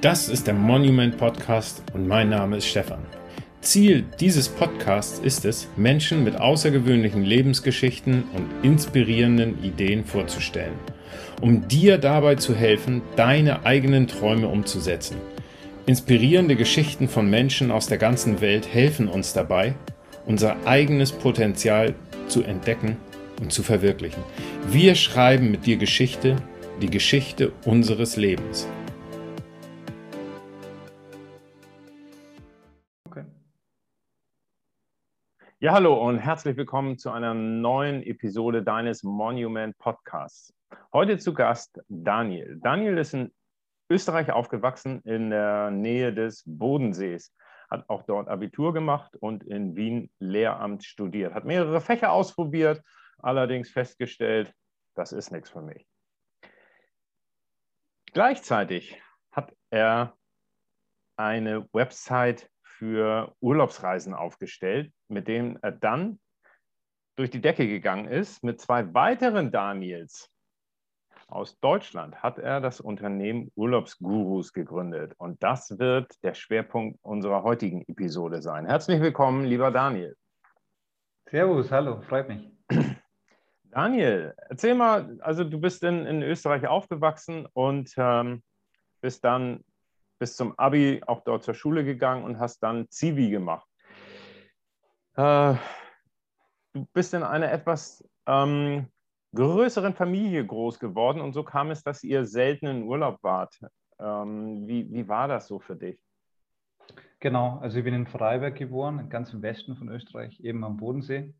Das ist der Monument Podcast und mein Name ist Stefan. Ziel dieses Podcasts ist es, Menschen mit außergewöhnlichen Lebensgeschichten und inspirierenden Ideen vorzustellen, um dir dabei zu helfen, deine eigenen Träume umzusetzen. Inspirierende Geschichten von Menschen aus der ganzen Welt helfen uns dabei, unser eigenes Potenzial zu entdecken und zu verwirklichen. Wir schreiben mit dir Geschichte, die Geschichte unseres Lebens. Ja, hallo und herzlich willkommen zu einer neuen Episode deines Monument Podcasts. Heute zu Gast Daniel. Daniel ist in Österreich aufgewachsen, in der Nähe des Bodensees, hat auch dort Abitur gemacht und in Wien Lehramt studiert, hat mehrere Fächer ausprobiert, allerdings festgestellt, das ist nichts für mich. Gleichzeitig hat er eine Website für Urlaubsreisen aufgestellt, mit dem er dann durch die Decke gegangen ist. Mit zwei weiteren Daniels aus Deutschland hat er das Unternehmen Urlaubsgurus gegründet. Und das wird der Schwerpunkt unserer heutigen Episode sein. Herzlich willkommen, lieber Daniel. Servus, hallo, freut mich. Daniel, erzähl mal, also du bist in, in Österreich aufgewachsen und ähm, bist dann bis zum Abi auch dort zur Schule gegangen und hast dann Zivi gemacht. Äh, du bist in einer etwas ähm, größeren Familie groß geworden und so kam es, dass ihr selten in Urlaub wart. Ähm, wie, wie war das so für dich? Genau, also ich bin in Freiberg geboren, ganz im Westen von Österreich, eben am Bodensee.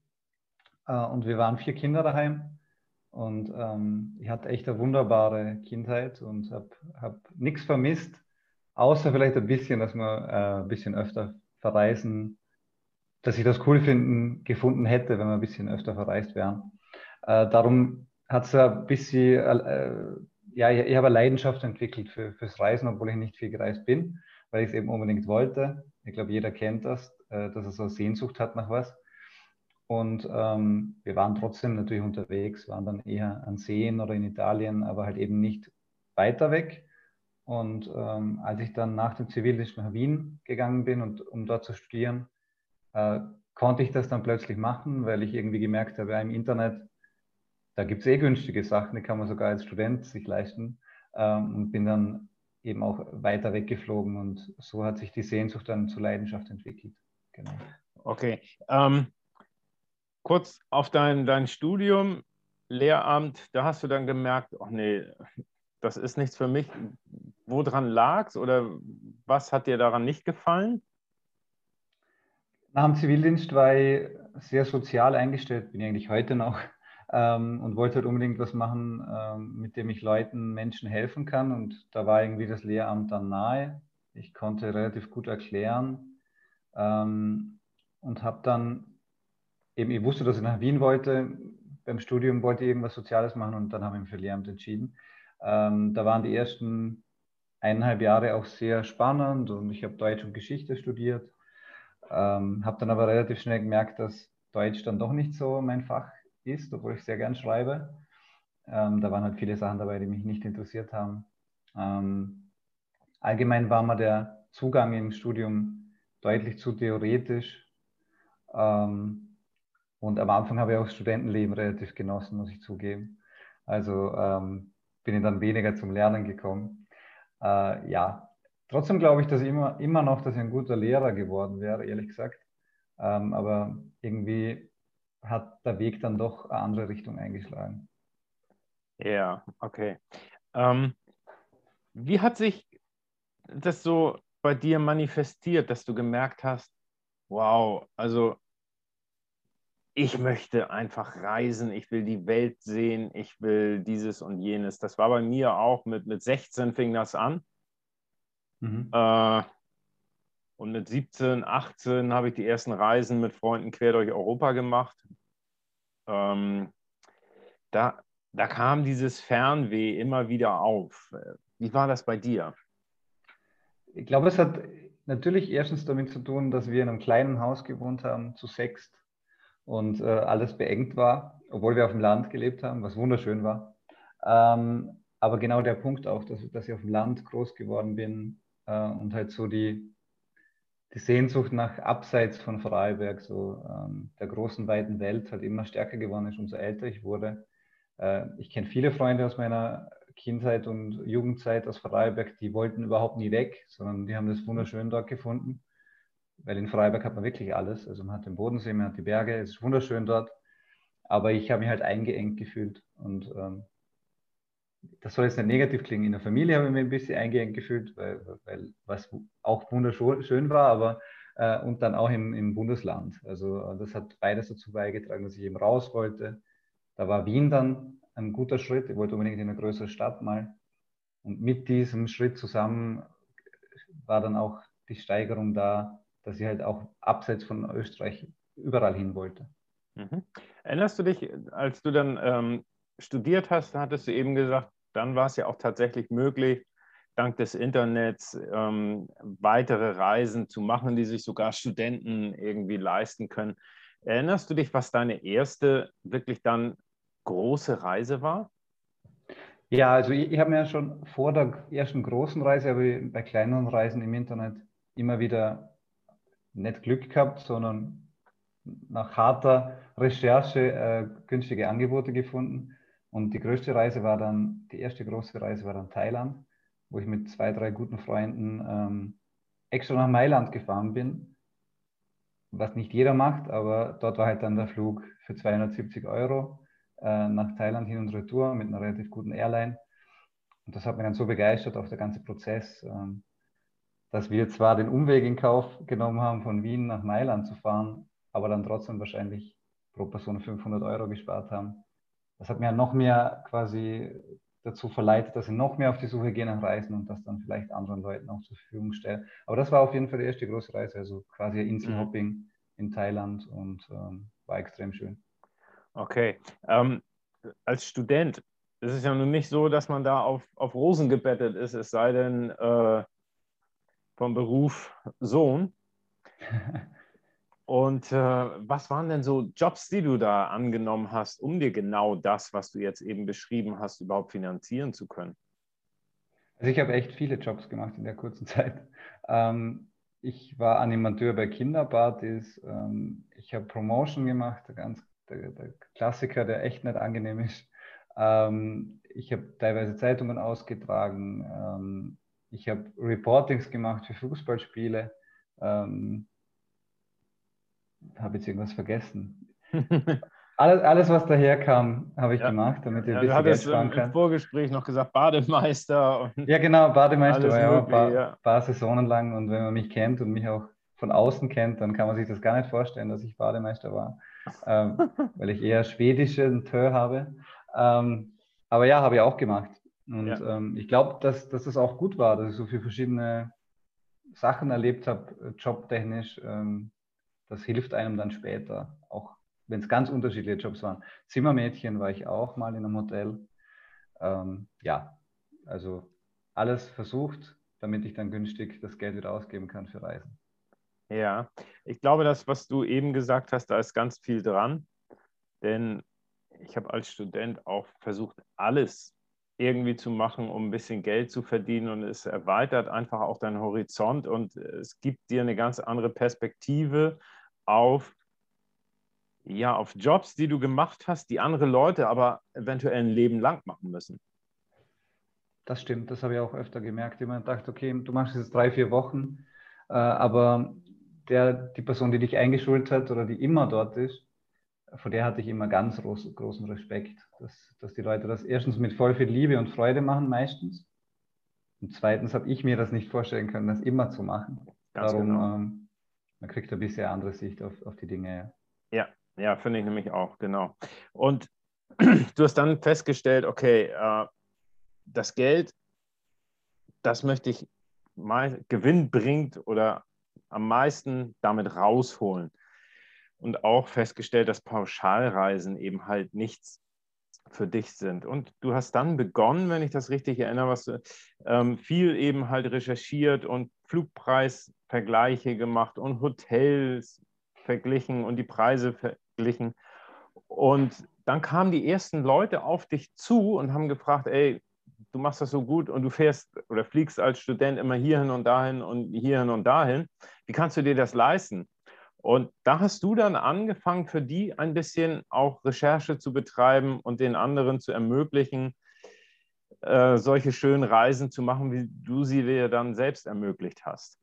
Äh, und wir waren vier Kinder daheim. Und ähm, ich hatte echt eine wunderbare Kindheit und habe hab nichts vermisst. Außer vielleicht ein bisschen, dass wir äh, ein bisschen öfter verreisen, dass ich das cool finden, gefunden hätte, wenn wir ein bisschen öfter verreist wären. Äh, darum hat es ein bisschen, äh, ja, ich, ich habe eine Leidenschaft entwickelt für, fürs Reisen, obwohl ich nicht viel gereist bin, weil ich es eben unbedingt wollte. Ich glaube, jeder kennt das, äh, dass er so eine Sehnsucht hat nach was. Und ähm, wir waren trotzdem natürlich unterwegs, waren dann eher an Seen oder in Italien, aber halt eben nicht weiter weg. Und ähm, als ich dann nach dem Zivildienst nach Wien gegangen bin, und, um dort zu studieren, äh, konnte ich das dann plötzlich machen, weil ich irgendwie gemerkt habe, ja, im Internet, da gibt es eh günstige Sachen, die kann man sogar als Student sich leisten. Ähm, und bin dann eben auch weiter weggeflogen und so hat sich die Sehnsucht dann zur Leidenschaft entwickelt. Genau. Okay. Ähm, kurz auf dein, dein Studium, Lehramt, da hast du dann gemerkt, ach nee, das ist nichts für mich. Woran lag es oder was hat dir daran nicht gefallen? Nach dem Zivildienst war ich sehr sozial eingestellt, bin ich eigentlich heute noch ähm, und wollte halt unbedingt was machen, ähm, mit dem ich Leuten, Menschen helfen kann. Und da war irgendwie das Lehramt dann nahe. Ich konnte relativ gut erklären ähm, und habe dann eben, ich wusste, dass ich nach Wien wollte. Beim Studium wollte ich irgendwas Soziales machen und dann habe ich mich für Lehramt entschieden. Ähm, da waren die ersten eineinhalb Jahre auch sehr spannend und ich habe Deutsch und Geschichte studiert. Ähm, habe dann aber relativ schnell gemerkt, dass Deutsch dann doch nicht so mein Fach ist, obwohl ich sehr gern schreibe. Ähm, da waren halt viele Sachen dabei, die mich nicht interessiert haben. Ähm, allgemein war mir der Zugang im Studium deutlich zu theoretisch. Ähm, und am Anfang habe ich auch Studentenleben relativ genossen, muss ich zugeben. Also ähm, bin ich dann weniger zum Lernen gekommen. Äh, ja, trotzdem glaube ich, dass ich immer, immer noch, dass ich ein guter Lehrer geworden wäre, ehrlich gesagt. Ähm, aber irgendwie hat der Weg dann doch eine andere Richtung eingeschlagen. Ja, okay. Ähm, wie hat sich das so bei dir manifestiert, dass du gemerkt hast, wow, also ich möchte einfach reisen, ich will die Welt sehen, ich will dieses und jenes. Das war bei mir auch mit, mit 16 fing das an. Mhm. Äh, und mit 17, 18 habe ich die ersten Reisen mit Freunden quer durch Europa gemacht. Ähm, da, da kam dieses Fernweh immer wieder auf. Wie war das bei dir? Ich glaube, es hat natürlich erstens damit zu tun, dass wir in einem kleinen Haus gewohnt haben, zu sechst und äh, alles beengt war, obwohl wir auf dem Land gelebt haben, was wunderschön war. Ähm, aber genau der Punkt auch, dass, dass ich auf dem Land groß geworden bin, äh, und halt so die, die Sehnsucht nach abseits von Vorarlberg, so ähm, der großen, weiten Welt, halt immer stärker geworden ist, umso älter ich wurde. Äh, ich kenne viele Freunde aus meiner Kindheit und Jugendzeit aus Vorarlberg, die wollten überhaupt nie weg, sondern die haben das wunderschön dort gefunden. Weil in Vorarlberg hat man wirklich alles. Also man hat den Bodensee, man hat die Berge, es ist wunderschön dort. Aber ich habe mich halt eingeengt gefühlt. Und ähm, das soll jetzt nicht negativ klingen. In der Familie habe ich mich ein bisschen eingeengt gefühlt, weil, weil was auch wunderschön war, aber äh, und dann auch im, im Bundesland. Also äh, das hat beides dazu beigetragen, dass ich eben raus wollte. Da war Wien dann ein guter Schritt. Ich wollte unbedingt in eine größere Stadt mal. Und mit diesem Schritt zusammen war dann auch die Steigerung da, dass ich halt auch abseits von Österreich überall hin wollte. Mhm. Erinnerst du dich, als du dann ähm, studiert hast, hattest du eben gesagt, dann war es ja auch tatsächlich möglich, dank des Internets ähm, weitere Reisen zu machen, die sich sogar Studenten irgendwie leisten können. Erinnerst du dich, was deine erste wirklich dann große Reise war? Ja, also ich, ich habe mir schon vor der ersten großen Reise, aber bei kleineren Reisen im Internet immer wieder nicht Glück gehabt, sondern nach harter Recherche äh, günstige Angebote gefunden. Und die größte Reise war dann, die erste große Reise war dann Thailand, wo ich mit zwei, drei guten Freunden ähm, extra nach Mailand gefahren bin, was nicht jeder macht, aber dort war halt dann der Flug für 270 Euro äh, nach Thailand hin und retour mit einer relativ guten Airline. Und das hat mich dann so begeistert, auch der ganze Prozess, ähm, dass wir zwar den Umweg in Kauf genommen haben, von Wien nach Mailand zu fahren, aber dann trotzdem wahrscheinlich pro Person 500 Euro gespart haben. Das hat mir noch mehr quasi dazu verleitet, dass ich noch mehr auf die Suche gehe nach Reisen und das dann vielleicht anderen Leuten auch zur Verfügung stelle. Aber das war auf jeden Fall die erste große Reise, also quasi ein Inselhopping mhm. in Thailand und ähm, war extrem schön. Okay. Ähm, als Student ist es ja nun nicht so, dass man da auf, auf Rosen gebettet ist, es sei denn, äh, vom Beruf Sohn. Und äh, was waren denn so Jobs, die du da angenommen hast, um dir genau das, was du jetzt eben beschrieben hast, überhaupt finanzieren zu können? Also ich habe echt viele Jobs gemacht in der kurzen Zeit. Ähm, ich war Animateur bei Kinderpartys. Ähm, ich habe Promotion gemacht, der, ganz, der, der, Klassiker, der echt nicht angenehm ist. Ähm, ich habe teilweise Zeitungen ausgetragen. Ähm, ich habe Reportings gemacht für Fußballspiele. Ähm, habe jetzt irgendwas vergessen. alles, alles, was daherkam, habe ich ja. gemacht, damit ich ja, ein bisschen Geld sparen kann. im Vorgespräch noch gesagt, Bademeister. ja, genau, Bademeister war ja ein paar, ja. paar Saisonen lang. Und wenn man mich kennt und mich auch von außen kennt, dann kann man sich das gar nicht vorstellen, dass ich Bademeister war, ähm, weil ich eher schwedische Tö habe. Ähm, aber ja, habe ich auch gemacht. Und ja. ähm, ich glaube, dass, dass das auch gut war, dass ich so viele verschiedene Sachen erlebt habe, äh, jobtechnisch. Ähm, das hilft einem dann später, auch wenn es ganz unterschiedliche Jobs waren. Zimmermädchen war ich auch mal in einem Hotel. Ähm, ja, also alles versucht, damit ich dann günstig das Geld wieder ausgeben kann für Reisen. Ja, ich glaube, das, was du eben gesagt hast, da ist ganz viel dran. Denn ich habe als Student auch versucht, alles irgendwie zu machen, um ein bisschen Geld zu verdienen. Und es erweitert einfach auch deinen Horizont und es gibt dir eine ganz andere Perspektive auf, ja, auf Jobs, die du gemacht hast, die andere Leute aber eventuell ein Leben lang machen müssen. Das stimmt, das habe ich auch öfter gemerkt. Jemand dachte, okay, du machst es drei, vier Wochen, äh, aber der, die Person, die dich eingeschult hat oder die immer dort ist, vor der hatte ich immer ganz groß, großen Respekt, dass, dass die Leute das erstens mit voll viel Liebe und Freude machen, meistens. Und zweitens habe ich mir das nicht vorstellen können, das immer zu machen. Ganz Darum, genau. ähm, man kriegt ein bisschen andere Sicht auf, auf die Dinge. Ja, ja, finde ich nämlich auch, genau. Und du hast dann festgestellt, okay, äh, das Geld, das möchte ich mal Gewinn bringt oder am meisten damit rausholen und auch festgestellt, dass Pauschalreisen eben halt nichts für dich sind. Und du hast dann begonnen, wenn ich das richtig erinnere, was du ähm, viel eben halt recherchiert und Flugpreisvergleiche gemacht und Hotels verglichen und die Preise verglichen. Und dann kamen die ersten Leute auf dich zu und haben gefragt, ey, du machst das so gut und du fährst oder fliegst als Student immer hierhin und dahin und hierhin und dahin. Wie kannst du dir das leisten? Und da hast du dann angefangen, für die ein bisschen auch Recherche zu betreiben und den anderen zu ermöglichen, äh, solche schönen Reisen zu machen, wie du sie dir dann selbst ermöglicht hast.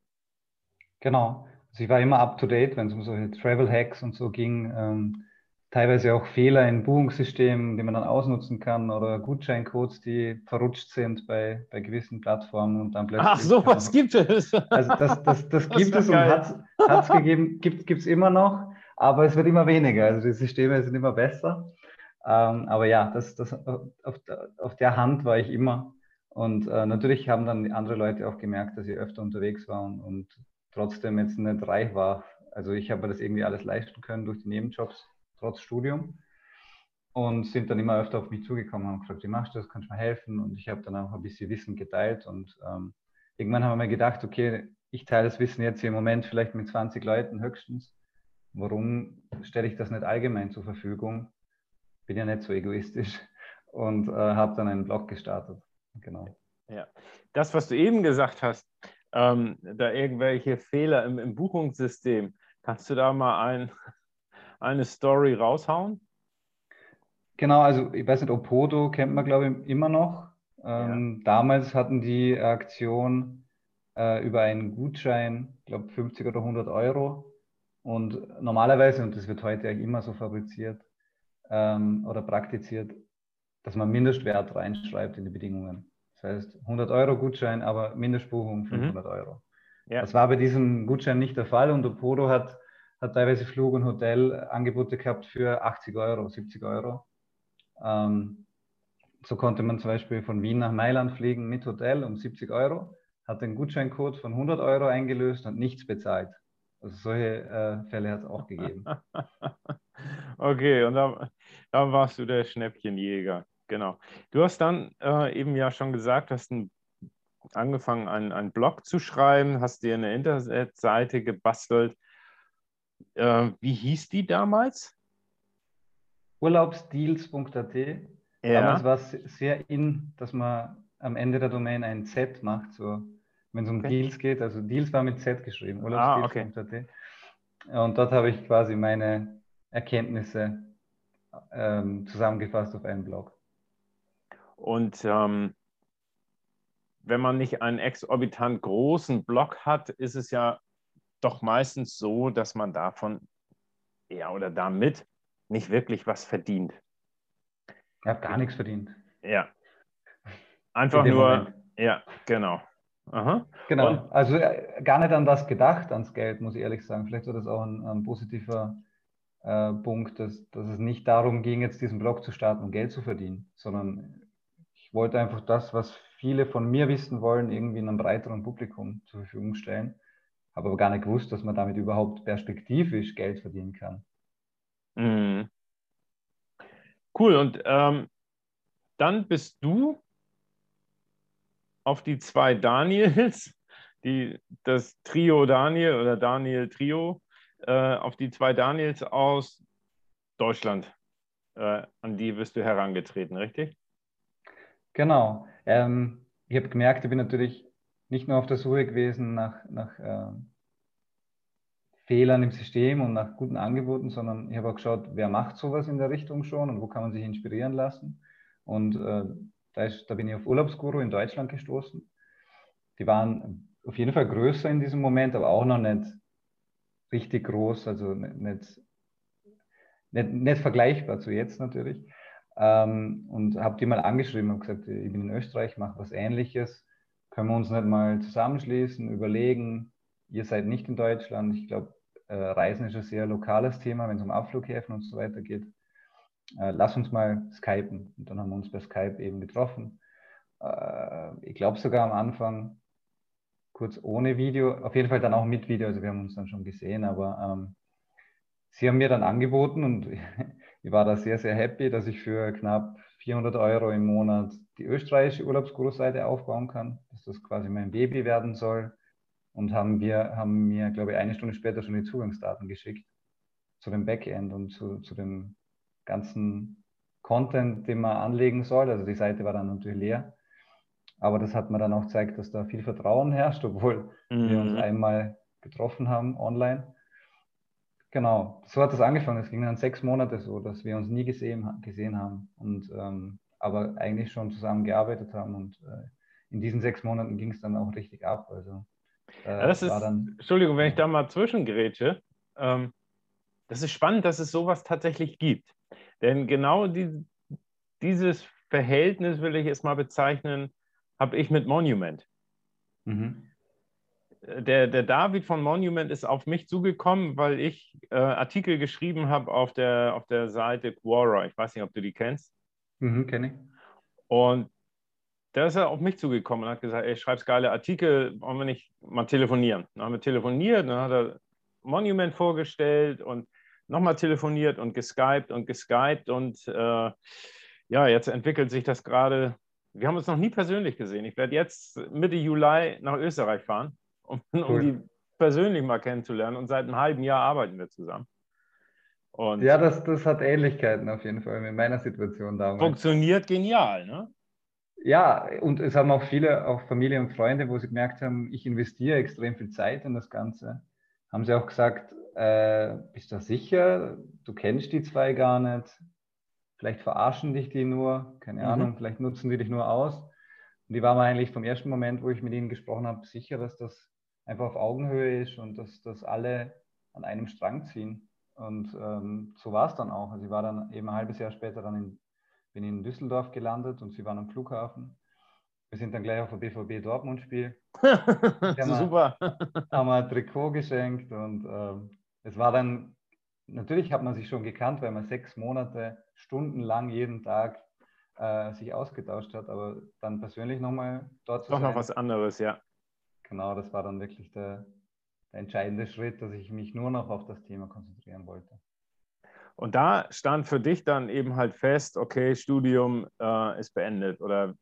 Genau. Also ich war immer up to date, wenn es um solche Travel Hacks und so ging. Ähm, teilweise auch Fehler in Buchungssystemen, die man dann ausnutzen kann oder Gutscheincodes, die verrutscht sind bei, bei gewissen Plattformen und dann plötzlich. Ach, sowas gibt es. Also das, das, das gibt das es geil. und hat es gegeben, gibt es immer noch, aber es wird immer weniger. Also die Systeme sind immer besser. Ähm, aber ja, das, das, auf, auf der Hand war ich immer. Und äh, natürlich haben dann andere Leute auch gemerkt, dass ich öfter unterwegs war und, und trotzdem jetzt nicht reich war. Also ich habe das irgendwie alles leisten können durch die Nebenjobs, trotz Studium. Und sind dann immer öfter auf mich zugekommen und gefragt, wie machst du das, kannst du mir helfen? Und ich habe dann auch ein bisschen Wissen geteilt. Und ähm, irgendwann haben wir mir gedacht, okay, ich teile das Wissen jetzt hier im Moment vielleicht mit 20 Leuten höchstens. Warum stelle ich das nicht allgemein zur Verfügung? Bin ja nicht so egoistisch und äh, habe dann einen Blog gestartet. Genau. Ja, das, was du eben gesagt hast, ähm, da irgendwelche Fehler im, im, Buchungssystem. Kannst du da mal ein, eine Story raushauen? Genau, also ich weiß nicht, Opodo kennt man, glaube ich, immer noch. Ähm, ja. Damals hatten die Aktion äh, über einen Gutschein, ich glaube 50 oder 100 Euro. Und normalerweise, und das wird heute eigentlich immer so fabriziert ähm, oder praktiziert, dass man Mindestwert reinschreibt in die Bedingungen. Das heißt 100 Euro Gutschein, aber Mindestbuchung 500 mhm. Euro. Ja. Das war bei diesem Gutschein nicht der Fall und Opodo hat, hat teilweise Flug- und Hotelangebote gehabt für 80 Euro, 70 Euro. Ähm, so konnte man zum Beispiel von Wien nach Mailand fliegen mit Hotel um 70 Euro, hat den Gutscheincode von 100 Euro eingelöst und nichts bezahlt. Also solche äh, Fälle hat es auch gegeben. okay, und dann, dann warst du der Schnäppchenjäger. Genau. Du hast dann äh, eben ja schon gesagt, hast ein, angefangen, einen, einen Blog zu schreiben, hast dir eine Internetseite gebastelt. Äh, wie hieß die damals? Urlaubsdeals.at. Ja. Damals war es sehr in, dass man am Ende der Domain ein Z macht, so wenn es um okay. Deals geht. Also Deals war mit Z geschrieben, urlaubsdeals.at. Ah, okay. Und dort habe ich quasi meine Erkenntnisse ähm, zusammengefasst auf einen Blog. Und ähm, wenn man nicht einen exorbitant großen Block hat, ist es ja doch meistens so, dass man davon ja oder damit nicht wirklich was verdient. Ich habe gar nichts verdient. Ja. Einfach nur, Moment. ja, genau. Aha. Genau, Und, also äh, gar nicht an das gedacht, ans Geld, muss ich ehrlich sagen. Vielleicht war das auch ein, ein positiver äh, Punkt, dass, dass es nicht darum ging, jetzt diesen Blog zu starten, um Geld zu verdienen, sondern wollte einfach das, was viele von mir wissen wollen, irgendwie einem breiteren Publikum zur Verfügung stellen. Habe aber gar nicht gewusst, dass man damit überhaupt perspektivisch Geld verdienen kann. Mhm. Cool. Und ähm, dann bist du auf die zwei Daniels, die, das Trio Daniel oder Daniel Trio, äh, auf die zwei Daniels aus Deutschland, äh, an die bist du herangetreten, richtig? Genau. Ähm, ich habe gemerkt, ich bin natürlich nicht nur auf der Suche gewesen nach, nach äh, Fehlern im System und nach guten Angeboten, sondern ich habe auch geschaut, wer macht sowas in der Richtung schon und wo kann man sich inspirieren lassen. Und äh, da, ist, da bin ich auf Urlaubsguru in Deutschland gestoßen. Die waren auf jeden Fall größer in diesem Moment, aber auch noch nicht richtig groß, also nicht, nicht, nicht, nicht vergleichbar zu jetzt natürlich. Ähm, und habe die mal angeschrieben und gesagt, ich bin in Österreich, mache was Ähnliches. Können wir uns nicht mal zusammenschließen, überlegen? Ihr seid nicht in Deutschland. Ich glaube, äh, Reisen ist ein sehr lokales Thema, wenn es um Abflughäfen und so weiter geht. Äh, lass uns mal skypen. Und dann haben wir uns bei Skype eben getroffen. Äh, ich glaube sogar am Anfang kurz ohne Video, auf jeden Fall dann auch mit Video, also wir haben uns dann schon gesehen, aber ähm, sie haben mir dann angeboten und ich war da sehr, sehr happy, dass ich für knapp 400 Euro im Monat die österreichische Urlaubsguru-Seite aufbauen kann, dass das quasi mein Baby werden soll. Und haben wir haben mir, glaube ich, eine Stunde später schon die Zugangsdaten geschickt zu dem Backend und zu, zu dem ganzen Content, den man anlegen soll. Also die Seite war dann natürlich leer. Aber das hat mir dann auch gezeigt, dass da viel Vertrauen herrscht, obwohl mhm. wir uns mhm. einmal getroffen haben online. Genau, so hat das angefangen. Es ging dann sechs Monate so, dass wir uns nie gesehen, gesehen haben und ähm, aber eigentlich schon zusammen gearbeitet haben. Und äh, in diesen sechs Monaten ging es dann auch richtig ab. Also, äh, das ist, dann, Entschuldigung, wenn ich da mal zwischengrätsche. Ähm, das ist spannend, dass es sowas tatsächlich gibt. Denn genau die, dieses Verhältnis, will ich es mal bezeichnen, habe ich mit Monument. Mhm. Der, der David von Monument ist auf mich zugekommen, weil ich äh, Artikel geschrieben habe auf der, auf der Seite Quora. Ich weiß nicht, ob du die kennst. Mhm, kenne ich. Und da ist er auf mich zugekommen und hat gesagt, ey, schreibst geile Artikel, wollen wir nicht mal telefonieren? Dann haben wir telefoniert, dann hat er Monument vorgestellt und nochmal telefoniert und geskypt und geskypt und äh, ja, jetzt entwickelt sich das gerade. Wir haben uns noch nie persönlich gesehen. Ich werde jetzt Mitte Juli nach Österreich fahren, um, cool. um die persönlich mal kennenzulernen und seit einem halben Jahr arbeiten wir zusammen. Und ja, das, das hat Ähnlichkeiten auf jeden Fall mit meiner Situation damals. Funktioniert genial, ne? Ja, und es haben auch viele, auch Familie und Freunde, wo sie gemerkt haben, ich investiere extrem viel Zeit in das Ganze, haben sie auch gesagt, äh, bist du sicher? Du kennst die zwei gar nicht. Vielleicht verarschen dich die nur, keine mhm. Ahnung, vielleicht nutzen die dich nur aus. Und die waren mir eigentlich vom ersten Moment, wo ich mit ihnen gesprochen habe, sicher, dass das einfach auf Augenhöhe ist und dass, dass alle an einem Strang ziehen. Und ähm, so war es dann auch. Also ich war dann eben ein halbes Jahr später dann in, bin in Düsseldorf gelandet und sie waren am Flughafen. Wir sind dann gleich auf ein BVB Dortmund-Spiel. Super. haben wir ein Trikot geschenkt und ähm, es war dann, natürlich hat man sich schon gekannt, weil man sechs Monate stundenlang jeden Tag äh, sich ausgetauscht hat, aber dann persönlich nochmal dort zu Doch sein. noch was anderes, ja. Genau, das war dann wirklich der, der entscheidende Schritt, dass ich mich nur noch auf das Thema konzentrieren wollte. Und da stand für dich dann eben halt fest, okay, Studium äh, ist beendet oder?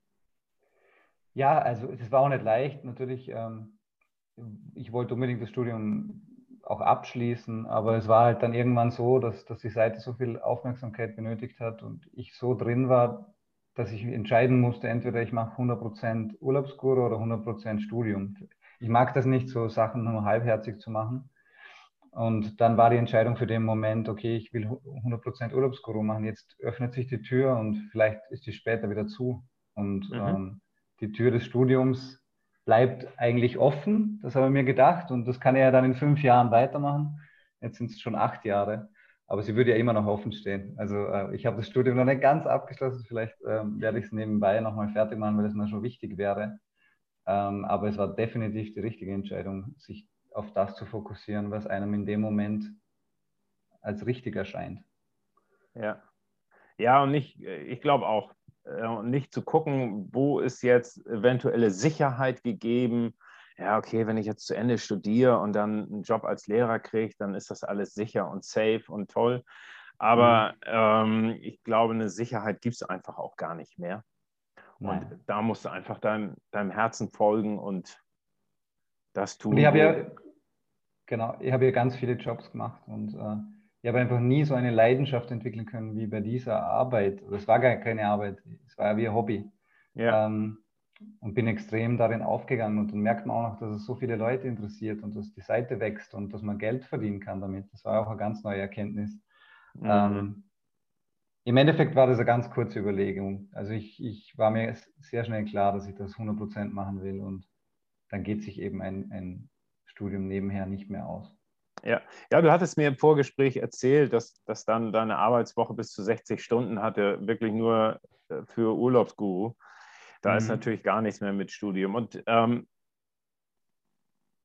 Ja, also es war auch nicht leicht. Natürlich, ähm, ich wollte unbedingt das Studium auch abschließen, aber es war halt dann irgendwann so, dass, dass die Seite so viel Aufmerksamkeit benötigt hat und ich so drin war, dass ich entscheiden musste, entweder ich mache 100% Urlaubskur oder 100% Studium ich mag das nicht, so Sachen nur halbherzig zu machen. Und dann war die Entscheidung für den Moment, okay, ich will 100% Urlaubsguru machen. Jetzt öffnet sich die Tür und vielleicht ist die später wieder zu. Und mhm. ähm, die Tür des Studiums bleibt eigentlich offen. Das habe ich mir gedacht. Und das kann er ja dann in fünf Jahren weitermachen. Jetzt sind es schon acht Jahre. Aber sie würde ja immer noch offen stehen. Also äh, ich habe das Studium noch nicht ganz abgeschlossen. Vielleicht ähm, werde ich es nebenbei nochmal fertig machen, weil es mir schon wichtig wäre. Ähm, aber es war definitiv die richtige Entscheidung, sich auf das zu fokussieren, was einem in dem Moment als richtig erscheint. Ja, ja und nicht, ich glaube auch, äh, nicht zu gucken, wo ist jetzt eventuelle Sicherheit gegeben. Ja, okay, wenn ich jetzt zu Ende studiere und dann einen Job als Lehrer kriege, dann ist das alles sicher und safe und toll. Aber mhm. ähm, ich glaube, eine Sicherheit gibt es einfach auch gar nicht mehr. Und Nein. da musst du einfach deinem, deinem Herzen folgen und das tun. Und ich habe ja, genau, ich habe ja ganz viele Jobs gemacht und äh, ich habe einfach nie so eine Leidenschaft entwickeln können wie bei dieser Arbeit. Das war gar keine Arbeit, es war ja wie ein Hobby. Ja. Ähm, und bin extrem darin aufgegangen und dann merkt man auch noch, dass es so viele Leute interessiert und dass die Seite wächst und dass man Geld verdienen kann damit. Das war auch eine ganz neue Erkenntnis. Mhm. Ähm, im Endeffekt war das eine ganz kurze Überlegung. Also ich, ich war mir sehr schnell klar, dass ich das 100% machen will und dann geht sich eben ein, ein Studium nebenher nicht mehr aus. Ja. ja, du hattest mir im Vorgespräch erzählt, dass, dass dann deine Arbeitswoche bis zu 60 Stunden hatte, wirklich nur äh, für Urlaubsguru. Da mhm. ist natürlich gar nichts mehr mit Studium. Und ähm,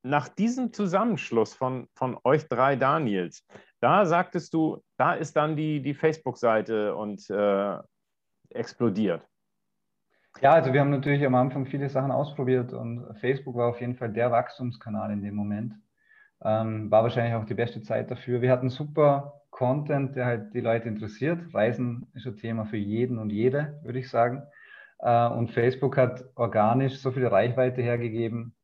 nach diesem Zusammenschluss von, von euch drei Daniels, da sagtest du, da ist dann die, die Facebook-Seite und äh, explodiert. Ja, also wir haben natürlich am Anfang viele Sachen ausprobiert und Facebook war auf jeden Fall der Wachstumskanal in dem Moment. Ähm, war wahrscheinlich auch die beste Zeit dafür. Wir hatten super Content, der halt die Leute interessiert. Reisen ist ein Thema für jeden und jede, würde ich sagen. Äh, und Facebook hat organisch so viel Reichweite hergegeben,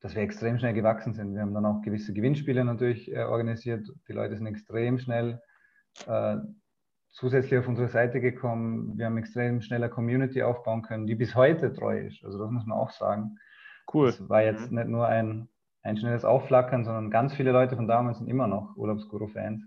dass wir extrem schnell gewachsen sind. Wir haben dann auch gewisse Gewinnspiele natürlich äh, organisiert. Die Leute sind extrem schnell äh, zusätzlich auf unsere Seite gekommen. Wir haben extrem schneller Community aufbauen können, die bis heute treu ist. Also das muss man auch sagen. Cool. Das war jetzt mhm. nicht nur ein, ein schnelles Aufflackern, sondern ganz viele Leute von damals sind immer noch Urlaubsguru-Fans.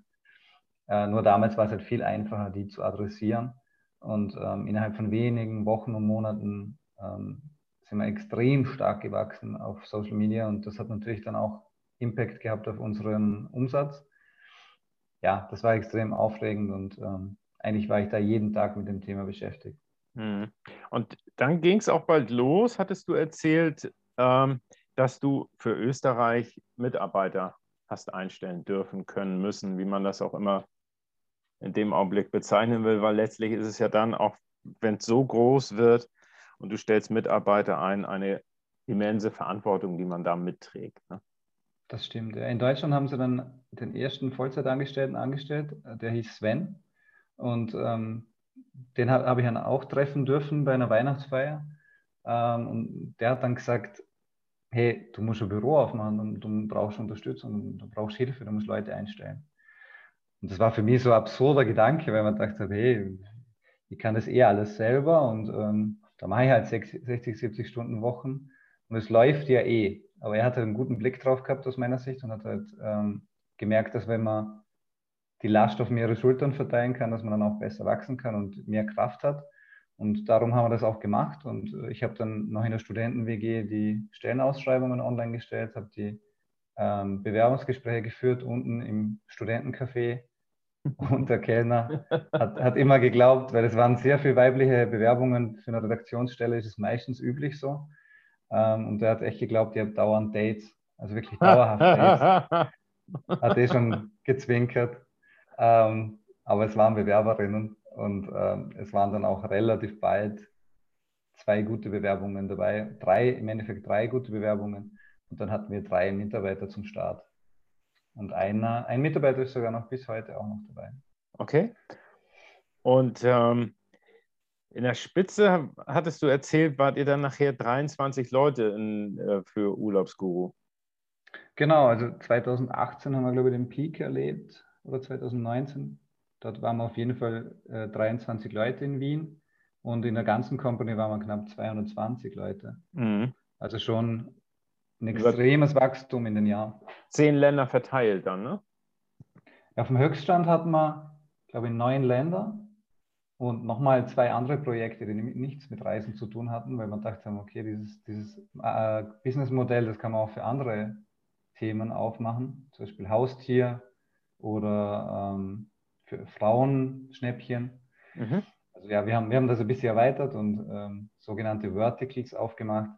Äh, nur damals war es halt viel einfacher, die zu adressieren. Und ähm, innerhalb von wenigen Wochen und Monaten ähm, sind wir extrem stark gewachsen auf Social Media und das hat natürlich dann auch Impact gehabt auf unseren Umsatz. Ja, das war extrem aufregend und ähm, eigentlich war ich da jeden Tag mit dem Thema beschäftigt. Hm. Und dann ging es auch bald los, hattest du erzählt, ähm, dass du für Österreich Mitarbeiter hast einstellen dürfen, können, müssen, wie man das auch immer in dem Augenblick bezeichnen will, weil letztlich ist es ja dann auch, wenn es so groß wird und du stellst Mitarbeiter ein, eine immense Verantwortung, die man da mitträgt. Ne? Das stimmt. In Deutschland haben sie dann den ersten Vollzeitangestellten angestellt, der hieß Sven. Und ähm, den habe hab ich dann auch treffen dürfen bei einer Weihnachtsfeier. Ähm, und der hat dann gesagt, hey, du musst ein Büro aufmachen und du brauchst Unterstützung, du brauchst Hilfe, du musst Leute einstellen. Und das war für mich so ein absurder Gedanke, weil man dachte, hey, ich kann das eh alles selber und ähm, da mache ich halt 60, 70 Stunden Wochen und es läuft ja eh. Aber er hatte einen guten Blick drauf gehabt aus meiner Sicht und hat halt ähm, gemerkt, dass wenn man die Last auf mehrere Schultern verteilen kann, dass man dann auch besser wachsen kann und mehr Kraft hat. Und darum haben wir das auch gemacht. Und äh, ich habe dann noch in der Studenten-WG die Stellenausschreibungen online gestellt, habe die ähm, Bewerbungsgespräche geführt unten im Studentencafé und der Kellner hat, hat, immer geglaubt, weil es waren sehr viele weibliche Bewerbungen für eine Redaktionsstelle, ist es meistens üblich so. Ähm, und er hat echt geglaubt, ihr habt dauernd Dates, also wirklich dauerhaft Dates. Hat eh schon gezwinkert. Ähm, aber es waren Bewerberinnen und ähm, es waren dann auch relativ bald zwei gute Bewerbungen dabei. Drei, im Endeffekt drei gute Bewerbungen. Und dann hatten wir drei Mitarbeiter zum Start. Und einer, ein Mitarbeiter ist sogar noch bis heute auch noch dabei. Okay. Und ähm, in der Spitze hattest du erzählt, wart ihr dann nachher 23 Leute in, äh, für Urlaubsguru. Genau, also 2018 haben wir, glaube ich, den Peak erlebt oder 2019. Dort waren wir auf jeden Fall äh, 23 Leute in Wien und in der ganzen Company waren wir knapp 220 Leute. Mhm. Also schon ein extremes Wachstum in den Jahren. Zehn Länder verteilt dann, ne? Auf dem Höchststand hatten wir, glaube ich, neun Länder und nochmal zwei andere Projekte, die nichts mit Reisen zu tun hatten, weil man dachte, okay, dieses, dieses äh, Businessmodell, das kann man auch für andere Themen aufmachen, zum Beispiel Haustier oder ähm, für Frauenschnäppchen. Mhm. Also ja, wir haben, wir haben das ein bisschen erweitert und ähm, sogenannte Verticals aufgemacht.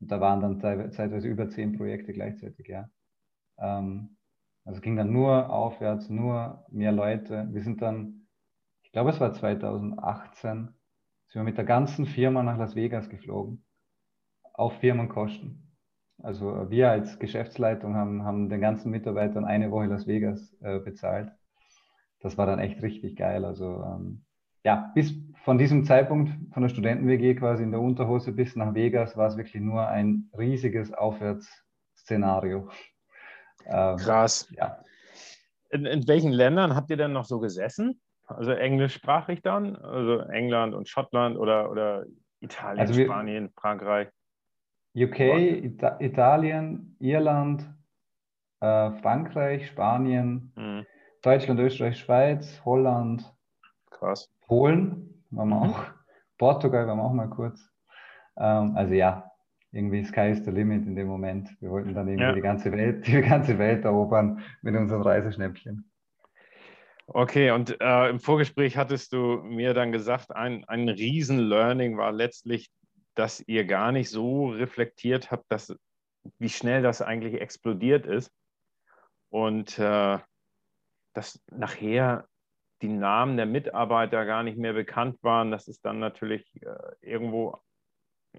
Und da waren dann zeitweise über zehn Projekte gleichzeitig, ja. Ähm, also ging dann nur aufwärts, nur mehr Leute. Wir sind dann ich glaube, es war 2018, sind wir mit der ganzen Firma nach Las Vegas geflogen, auf Firmenkosten. Also wir als Geschäftsleitung haben, haben den ganzen Mitarbeitern eine Woche Las Vegas äh, bezahlt. Das war dann echt richtig geil. Also ähm, ja, bis von diesem Zeitpunkt von der Studenten-WG quasi in der Unterhose bis nach Vegas war es wirklich nur ein riesiges Aufwärtsszenario. Ähm, Krass. Ja. In, in welchen Ländern habt ihr denn noch so gesessen? Also englischsprachig dann? Also England und Schottland oder, oder Italien, also wir, Spanien, Frankreich? UK, Ita Italien, Irland, äh, Frankreich, Spanien, mhm. Deutschland, Österreich, Schweiz, Holland, Krass. Polen waren wir auch, Portugal waren wir auch mal kurz. Ähm, also ja, irgendwie Sky is the limit in dem Moment. Wir wollten dann irgendwie ja. die ganze Welt, die ganze Welt erobern mit unseren Reiseschnäppchen. Okay, und äh, im Vorgespräch hattest du mir dann gesagt, ein, ein Riesen-Learning war letztlich, dass ihr gar nicht so reflektiert habt, dass, wie schnell das eigentlich explodiert ist. Und äh, dass nachher die Namen der Mitarbeiter gar nicht mehr bekannt waren, das ist dann natürlich äh, irgendwo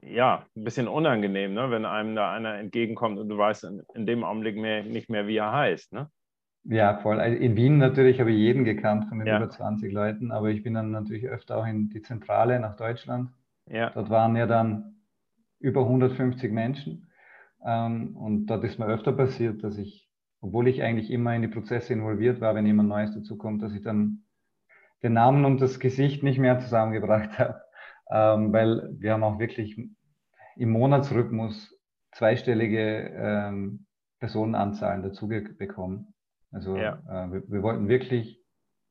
ja, ein bisschen unangenehm, ne? wenn einem da einer entgegenkommt und du weißt in, in dem Augenblick mehr, nicht mehr, wie er heißt. Ne? Ja, voll. Also in Wien natürlich habe ich jeden gekannt von den ja. über 20 Leuten, aber ich bin dann natürlich öfter auch in die Zentrale nach Deutschland. Ja. Dort waren ja dann über 150 Menschen. Ähm, und dort ist mir öfter passiert, dass ich, obwohl ich eigentlich immer in die Prozesse involviert war, wenn jemand Neues dazu kommt, dass ich dann den Namen und das Gesicht nicht mehr zusammengebracht habe, ähm, weil wir haben auch wirklich im Monatsrhythmus zweistellige ähm, Personenanzahlen dazu bekommen. Also ja. äh, wir, wir, wollten wirklich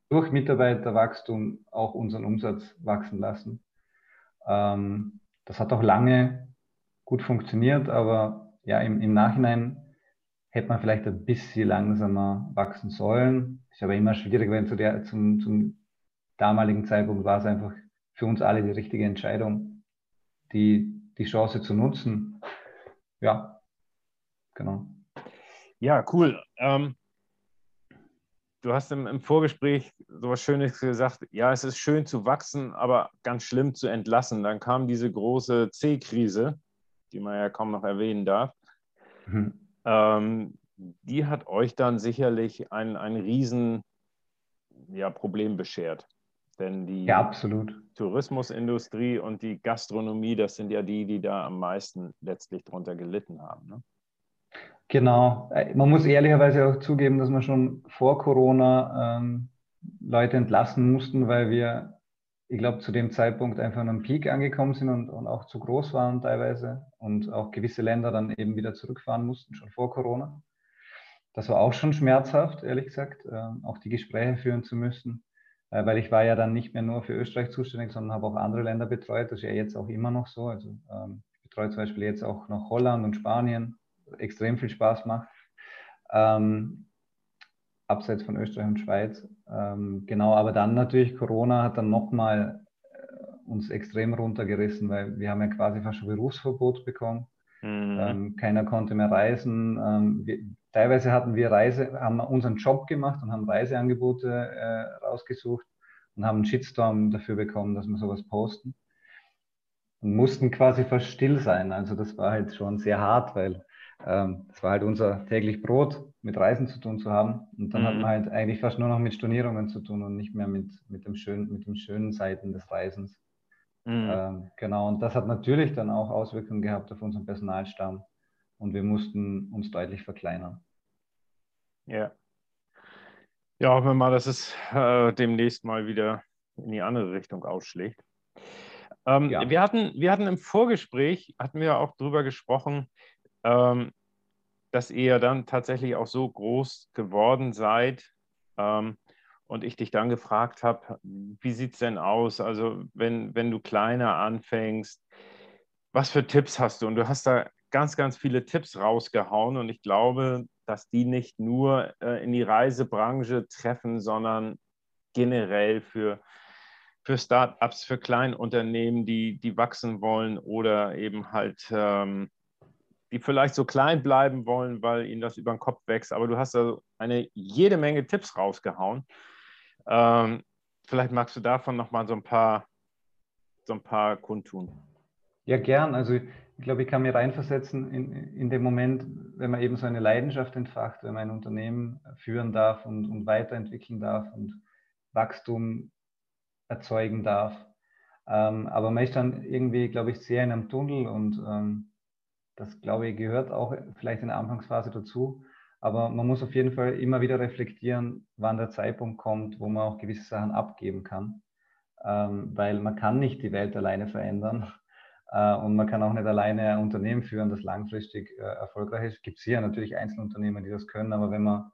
durch Mitarbeiterwachstum auch unseren Umsatz wachsen lassen. Ähm, das hat auch lange gut funktioniert, aber ja, im, im Nachhinein hätte man vielleicht ein bisschen langsamer wachsen sollen. Ist aber immer schwierig, weil zu der, zum, zum damaligen Zeitpunkt war es einfach für uns alle die richtige Entscheidung, die, die Chance zu nutzen. Ja, genau. Ja, cool. Ähm, du hast im, im Vorgespräch so was Schönes gesagt. Ja, es ist schön zu wachsen, aber ganz schlimm zu entlassen. Dann kam diese große C-Krise, die man ja kaum noch erwähnen darf. Mhm. Ähm, die hat euch dann sicherlich ein, ein riesen ja, Problem beschert. Denn die ja, absolut. Tourismusindustrie und die Gastronomie, das sind ja die, die da am meisten letztlich darunter gelitten haben. Ne? Genau. Äh, man muss ehrlicherweise auch zugeben, dass wir schon vor Corona ähm, Leute entlassen mussten, weil wir, ich glaube, zu dem Zeitpunkt einfach an einem Peak angekommen sind und, und auch zu groß waren teilweise und auch gewisse Länder dann eben wieder zurückfahren mussten, schon vor Corona. Das war auch schon schmerzhaft, ehrlich gesagt, äh, auch die Gespräche führen zu müssen. Äh, weil ich war ja dann nicht mehr nur für Österreich zuständig, sondern habe auch andere Länder betreut. Das ist ja jetzt auch immer noch so. Also ähm, ich betreue zum Beispiel jetzt auch noch Holland und Spanien, extrem viel Spaß macht. Ähm, abseits von Österreich und Schweiz. Ähm, genau, aber dann natürlich Corona hat dann nochmal äh, uns extrem runtergerissen, weil wir haben ja quasi fast schon Berufsverbot bekommen. Mhm. Ähm, keiner konnte mehr reisen. Ähm, wir, teilweise hatten wir Reise, haben unseren Job gemacht und haben Reiseangebote äh, rausgesucht und haben einen Shitstorm dafür bekommen, dass wir sowas posten. Und mussten quasi fast still sein. Also das war halt schon sehr hart, weil ähm, es war halt unser täglich Brot, mit Reisen zu tun zu haben. Und dann mhm. hat man halt eigentlich fast nur noch mit Stornierungen zu tun und nicht mehr mit, mit, dem schönen, mit den schönen Seiten des Reisens. Mhm. Ähm, genau, und das hat natürlich dann auch Auswirkungen gehabt auf unseren Personalstamm und wir mussten uns deutlich verkleinern. Ja. Ja, hoffen wir mal, dass es äh, demnächst mal wieder in die andere Richtung ausschlägt. Ähm, ja. wir, hatten, wir hatten im Vorgespräch, hatten wir auch darüber gesprochen, ähm, dass ihr dann tatsächlich auch so groß geworden seid, ähm, und ich dich dann gefragt habe, wie sieht es denn aus? Also wenn, wenn du kleiner anfängst, was für Tipps hast du? Und du hast da ganz, ganz viele Tipps rausgehauen und ich glaube, dass die nicht nur äh, in die Reisebranche treffen, sondern generell für, für Startups, für Kleinunternehmen, die, die wachsen wollen oder eben halt ähm, die vielleicht so klein bleiben wollen, weil ihnen das über den Kopf wächst. Aber du hast da eine jede Menge Tipps rausgehauen. Ähm, vielleicht magst du davon nochmal so ein paar, so ein paar kundtun. Ja, gern. Also ich glaube, ich kann mir reinversetzen in, in dem Moment, wenn man eben so eine Leidenschaft entfacht, wenn man ein Unternehmen führen darf und, und weiterentwickeln darf und Wachstum erzeugen darf. Ähm, aber man ist dann irgendwie, glaube ich, sehr in einem Tunnel und ähm, das, glaube ich, gehört auch vielleicht in der Anfangsphase dazu. Aber man muss auf jeden Fall immer wieder reflektieren, wann der Zeitpunkt kommt, wo man auch gewisse Sachen abgeben kann. Ähm, weil man kann nicht die Welt alleine verändern. Äh, und man kann auch nicht alleine ein Unternehmen führen, das langfristig äh, erfolgreich ist. Es Gibt hier natürlich Einzelunternehmer, die das können, aber wenn man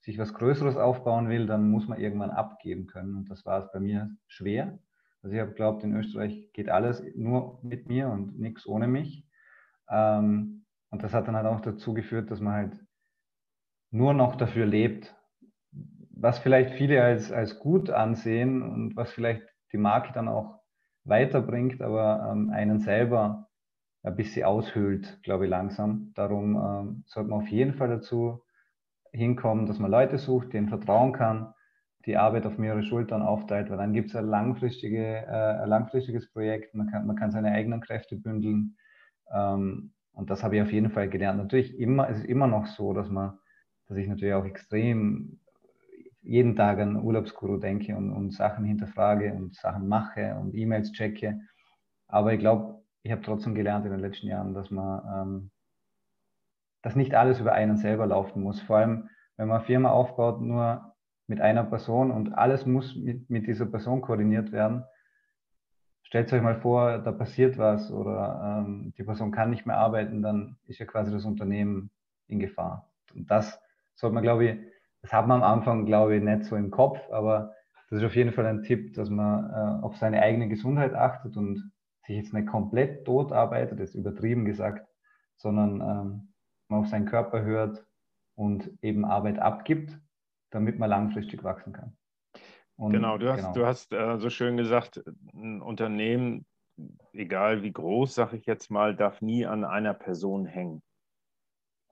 sich was Größeres aufbauen will, dann muss man irgendwann abgeben können. Und das war es bei mir schwer. Also ich habe geglaubt, in Österreich geht alles nur mit mir und nichts ohne mich. Ähm, und das hat dann halt auch dazu geführt, dass man halt nur noch dafür lebt, was vielleicht viele als, als gut ansehen und was vielleicht die Marke dann auch weiterbringt, aber ähm, einen selber ein bisschen aushöhlt, glaube ich, langsam. Darum ähm, sollte man auf jeden Fall dazu hinkommen, dass man Leute sucht, denen vertrauen kann, die Arbeit auf mehrere Schultern aufteilt, weil dann gibt es ein, langfristige, äh, ein langfristiges Projekt, man kann, man kann seine eigenen Kräfte bündeln. Ähm, und das habe ich auf jeden Fall gelernt. Natürlich immer, es ist immer noch so, dass man dass ich natürlich auch extrem jeden Tag an Urlaubsguru denke und, und Sachen hinterfrage und Sachen mache und E-Mails checke. Aber ich glaube, ich habe trotzdem gelernt in den letzten Jahren, dass man, ähm, dass nicht alles über einen selber laufen muss. Vor allem, wenn man eine Firma aufbaut, nur mit einer Person und alles muss mit, mit dieser Person koordiniert werden. Stellt euch mal vor, da passiert was oder ähm, die Person kann nicht mehr arbeiten, dann ist ja quasi das Unternehmen in Gefahr. Und das sollte man, glaube ich, das hat man am Anfang, glaube ich, nicht so im Kopf, aber das ist auf jeden Fall ein Tipp, dass man äh, auf seine eigene Gesundheit achtet und sich jetzt nicht komplett tot arbeitet, das ist übertrieben gesagt, sondern ähm, man auf seinen Körper hört und eben Arbeit abgibt, damit man langfristig wachsen kann. Und, genau, du hast, genau. Du hast äh, so schön gesagt, ein Unternehmen, egal wie groß, sage ich jetzt mal, darf nie an einer Person hängen.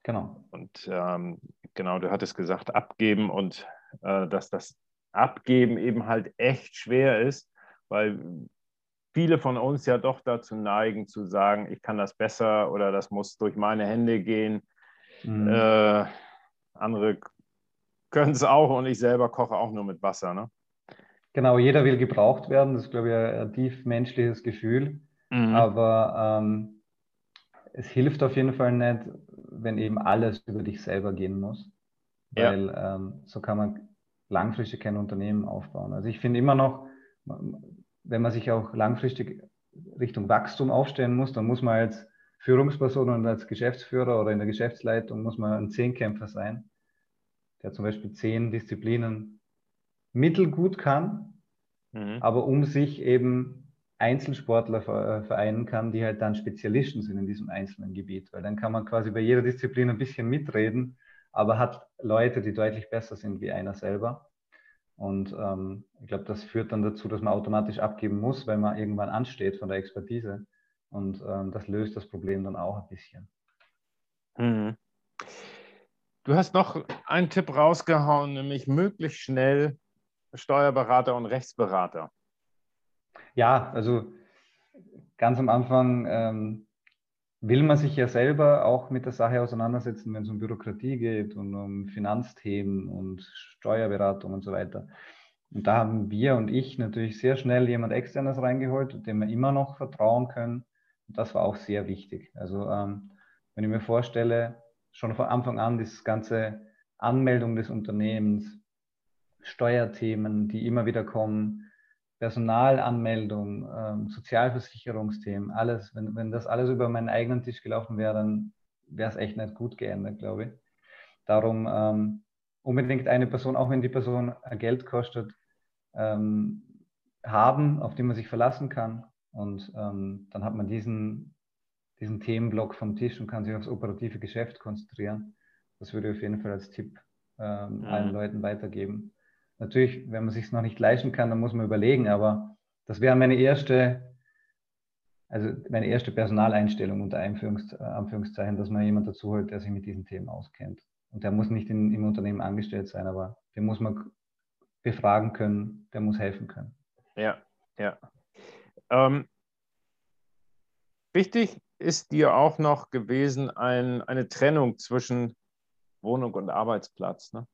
Genau. Und ähm, genau, du hattest gesagt, abgeben und äh, dass das Abgeben eben halt echt schwer ist, weil viele von uns ja doch dazu neigen zu sagen, ich kann das besser oder das muss durch meine Hände gehen. Mhm. Äh, andere können es auch und ich selber koche auch nur mit Wasser. Ne? Genau, jeder will gebraucht werden. Das ist, glaube ich, ein tief menschliches Gefühl. Mhm. Aber ähm, es hilft auf jeden Fall nicht, wenn eben alles über dich selber gehen muss. Weil ja. ähm, so kann man langfristig kein Unternehmen aufbauen. Also ich finde immer noch, wenn man sich auch langfristig Richtung Wachstum aufstellen muss, dann muss man als Führungsperson und als Geschäftsführer oder in der Geschäftsleitung muss man ein Zehnkämpfer sein, der zum Beispiel zehn Disziplinen mittelgut kann, mhm. aber um sich eben Einzelsportler vereinen kann, die halt dann Spezialisten sind in diesem einzelnen Gebiet, weil dann kann man quasi bei jeder Disziplin ein bisschen mitreden, aber hat Leute, die deutlich besser sind wie einer selber. Und ähm, ich glaube, das führt dann dazu, dass man automatisch abgeben muss, weil man irgendwann ansteht von der Expertise. Und ähm, das löst das Problem dann auch ein bisschen. Mhm. Du hast noch einen Tipp rausgehauen, nämlich möglichst schnell Steuerberater und Rechtsberater. Ja, also ganz am Anfang ähm, will man sich ja selber auch mit der Sache auseinandersetzen, wenn es um Bürokratie geht und um Finanzthemen und Steuerberatung und so weiter. Und da haben wir und ich natürlich sehr schnell jemand externes reingeholt, dem wir immer noch vertrauen können. Und das war auch sehr wichtig. Also ähm, wenn ich mir vorstelle, schon von Anfang an das ganze Anmeldung des Unternehmens, Steuerthemen, die immer wieder kommen, Personalanmeldung, ähm, Sozialversicherungsthemen, alles, wenn, wenn das alles über meinen eigenen Tisch gelaufen wäre, dann wäre es echt nicht gut geendet, glaube ich. Darum ähm, unbedingt eine Person, auch wenn die Person Geld kostet, ähm, haben, auf die man sich verlassen kann. Und ähm, dann hat man diesen, diesen Themenblock vom Tisch und kann sich aufs operative Geschäft konzentrieren. Das würde ich auf jeden Fall als Tipp ähm, mhm. allen Leuten weitergeben. Natürlich, wenn man sich noch nicht leisten kann, dann muss man überlegen, aber das wäre meine erste, also meine erste Personaleinstellung unter Einführungs, äh, Anführungszeichen, dass man jemanden dazu holt, der sich mit diesen Themen auskennt. Und der muss nicht in, im Unternehmen angestellt sein, aber den muss man befragen können, der muss helfen können. Ja, ja. Ähm, wichtig ist dir auch noch gewesen ein, eine Trennung zwischen Wohnung und Arbeitsplatz. Ne?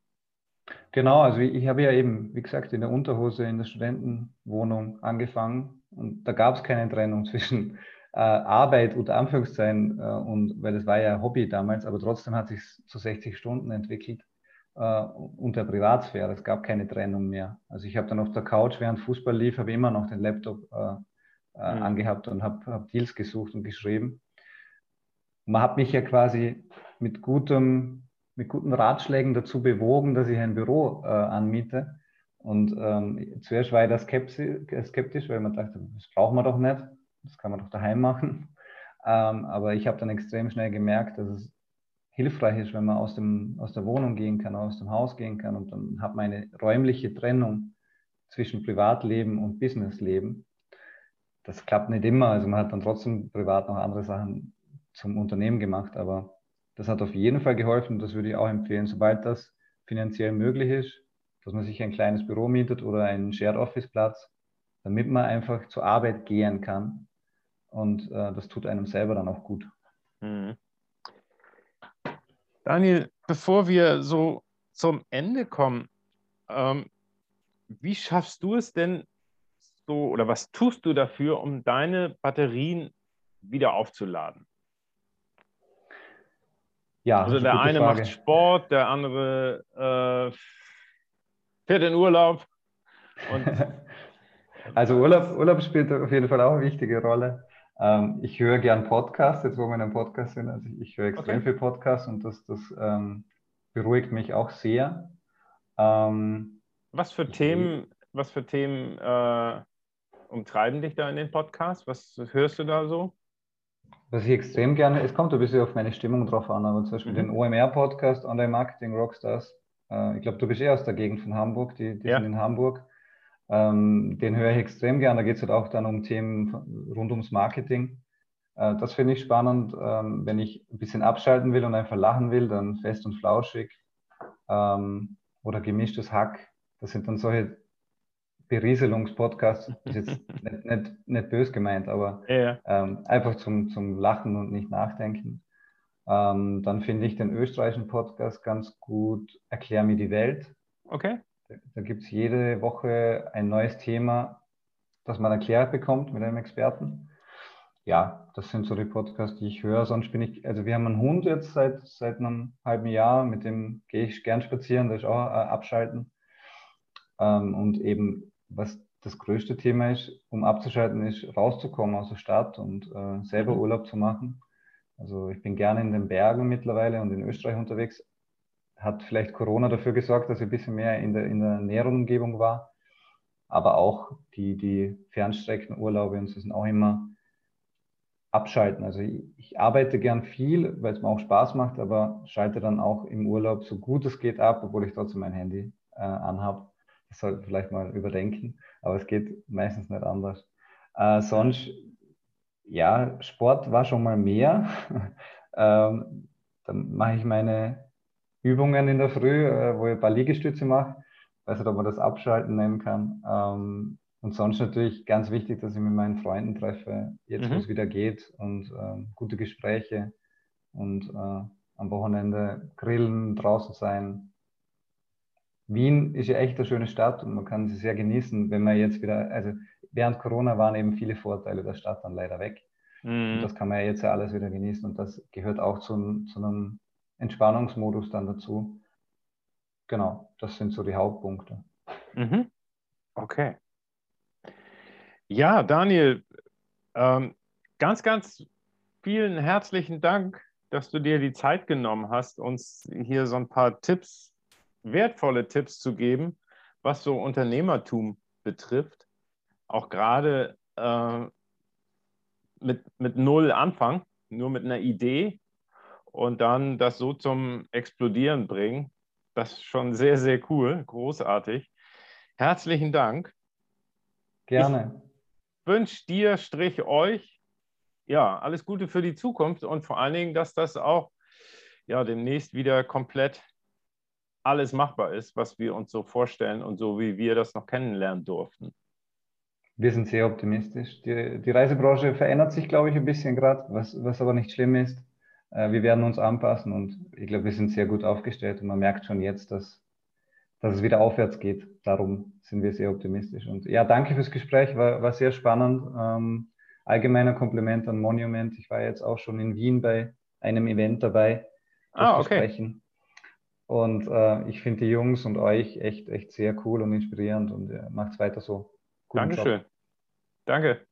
Genau, also ich, habe ja eben, wie gesagt, in der Unterhose in der Studentenwohnung angefangen und da gab es keine Trennung zwischen äh, Arbeit unter Anführungszeichen äh, und weil das war ja Hobby damals, aber trotzdem hat sich zu 60 Stunden entwickelt äh, unter Privatsphäre. Es gab keine Trennung mehr. Also ich habe dann auf der Couch während Fußball lief, habe immer noch den Laptop äh, äh, mhm. angehabt und habe hab Deals gesucht und geschrieben. Man hat mich ja quasi mit gutem mit guten Ratschlägen dazu bewogen, dass ich ein Büro äh, anmiete. Und ähm, zuerst war ich da skeptisch, weil man dachte, das braucht man doch nicht, das kann man doch daheim machen. Ähm, aber ich habe dann extrem schnell gemerkt, dass es hilfreich ist, wenn man aus, dem, aus der Wohnung gehen kann, aus dem Haus gehen kann. Und dann hat man eine räumliche Trennung zwischen Privatleben und Businessleben. Das klappt nicht immer. Also man hat dann trotzdem privat noch andere Sachen zum Unternehmen gemacht, aber das hat auf jeden Fall geholfen. Das würde ich auch empfehlen, sobald das finanziell möglich ist, dass man sich ein kleines Büro mietet oder einen Shared Office Platz, damit man einfach zur Arbeit gehen kann. Und äh, das tut einem selber dann auch gut. Mhm. Daniel, bevor wir so zum Ende kommen, ähm, wie schaffst du es denn so oder was tust du dafür, um deine Batterien wieder aufzuladen? Ja, also der eine Frage. macht Sport, der andere äh, fährt in Urlaub. also Urlaub, Urlaub spielt auf jeden Fall auch eine wichtige Rolle. Ähm, ich höre gern Podcasts, jetzt wo wir in einem Podcast sind. Also ich höre extrem okay. viel Podcasts und das, das ähm, beruhigt mich auch sehr. Ähm, was für Themen, was für Themen äh, umtreiben dich da in den Podcasts? Was hörst du da so? Was ich extrem gerne, es kommt ein bisschen auf meine Stimmung drauf an, aber zum Beispiel mhm. den OMR-Podcast, Online Marketing Rockstars. Äh, ich glaube, du bist eher aus der Gegend von Hamburg, die, die ja. sind in Hamburg. Ähm, den höre ich extrem gern. Da geht es halt auch dann um Themen rund ums Marketing. Äh, das finde ich spannend. Ähm, wenn ich ein bisschen abschalten will und einfach lachen will, dann fest und flauschig ähm, oder gemischtes Hack. Das sind dann solche Berieselungspodcasts. Das ist jetzt nicht, nicht, nicht bös gemeint, aber ja. ähm, einfach zum, zum Lachen und nicht nachdenken. Ähm, dann finde ich den österreichischen Podcast ganz gut, Erklär mir die Welt. Okay. Da, da gibt es jede Woche ein neues Thema, das man erklärt bekommt mit einem Experten ja, das sind so die Podcasts, die ich höre. Sonst bin ich, also wir haben einen Hund jetzt seit, seit einem halben Jahr, mit dem gehe ich gern spazieren, das ist auch äh, abschalten. Ähm, und eben, was das größte Thema ist, um abzuschalten, ist rauszukommen aus der Stadt und äh, selber mhm. Urlaub zu machen. Also ich bin gerne in den Bergen mittlerweile und in Österreich unterwegs. Hat vielleicht Corona dafür gesorgt, dass ich ein bisschen mehr in der, in der näheren Umgebung war. Aber auch die, die Fernstreckenurlaube und so sind auch immer abschalten. Also ich, ich arbeite gern viel, weil es mir auch Spaß macht, aber schalte dann auch im Urlaub so gut es geht ab, obwohl ich trotzdem mein Handy äh, anhabe. Das sollte vielleicht mal überdenken, aber es geht meistens nicht anders. Äh, sonst, ja, Sport war schon mal mehr. ähm, dann mache ich meine Übungen in der Früh, äh, wo ich ein paar Liegestütze mache. Ich weiß nicht, ob man das Abschalten nennen kann. Ähm, und sonst natürlich ganz wichtig, dass ich mit meinen Freunden treffe, jetzt mhm. wo es wieder geht und äh, gute Gespräche und äh, am Wochenende grillen, draußen sein. Wien ist ja echt eine schöne Stadt und man kann sie sehr genießen, wenn man jetzt wieder, also während Corona waren eben viele Vorteile der Stadt dann leider weg. Mhm. Und das kann man ja jetzt ja alles wieder genießen und das gehört auch zu, zu einem Entspannungsmodus dann dazu. Genau, das sind so die Hauptpunkte. Mhm. Okay. Ja, Daniel, ähm, ganz, ganz vielen herzlichen Dank, dass du dir die Zeit genommen hast, uns hier so ein paar Tipps, wertvolle Tipps zu geben, was so Unternehmertum betrifft. Auch gerade äh, mit, mit Null Anfang, nur mit einer Idee und dann das so zum Explodieren bringen. Das ist schon sehr, sehr cool, großartig. Herzlichen Dank. Gerne. Ich wünsche dir, Strich euch, ja, alles Gute für die Zukunft und vor allen Dingen, dass das auch ja, demnächst wieder komplett alles machbar ist, was wir uns so vorstellen und so wie wir das noch kennenlernen durften. Wir sind sehr optimistisch. Die, die Reisebranche verändert sich, glaube ich, ein bisschen gerade, was, was aber nicht schlimm ist. Äh, wir werden uns anpassen und ich glaube, wir sind sehr gut aufgestellt und man merkt schon jetzt, dass dass es wieder aufwärts geht. Darum sind wir sehr optimistisch. Und ja, danke fürs Gespräch, war, war sehr spannend. Ähm, allgemeiner Kompliment an Monument. Ich war jetzt auch schon in Wien bei einem Event dabei, ah, okay. sprechen. Und äh, ich finde die Jungs und euch echt, echt sehr cool und inspirierend und äh, macht es weiter so. Guten Dankeschön. Job. Danke.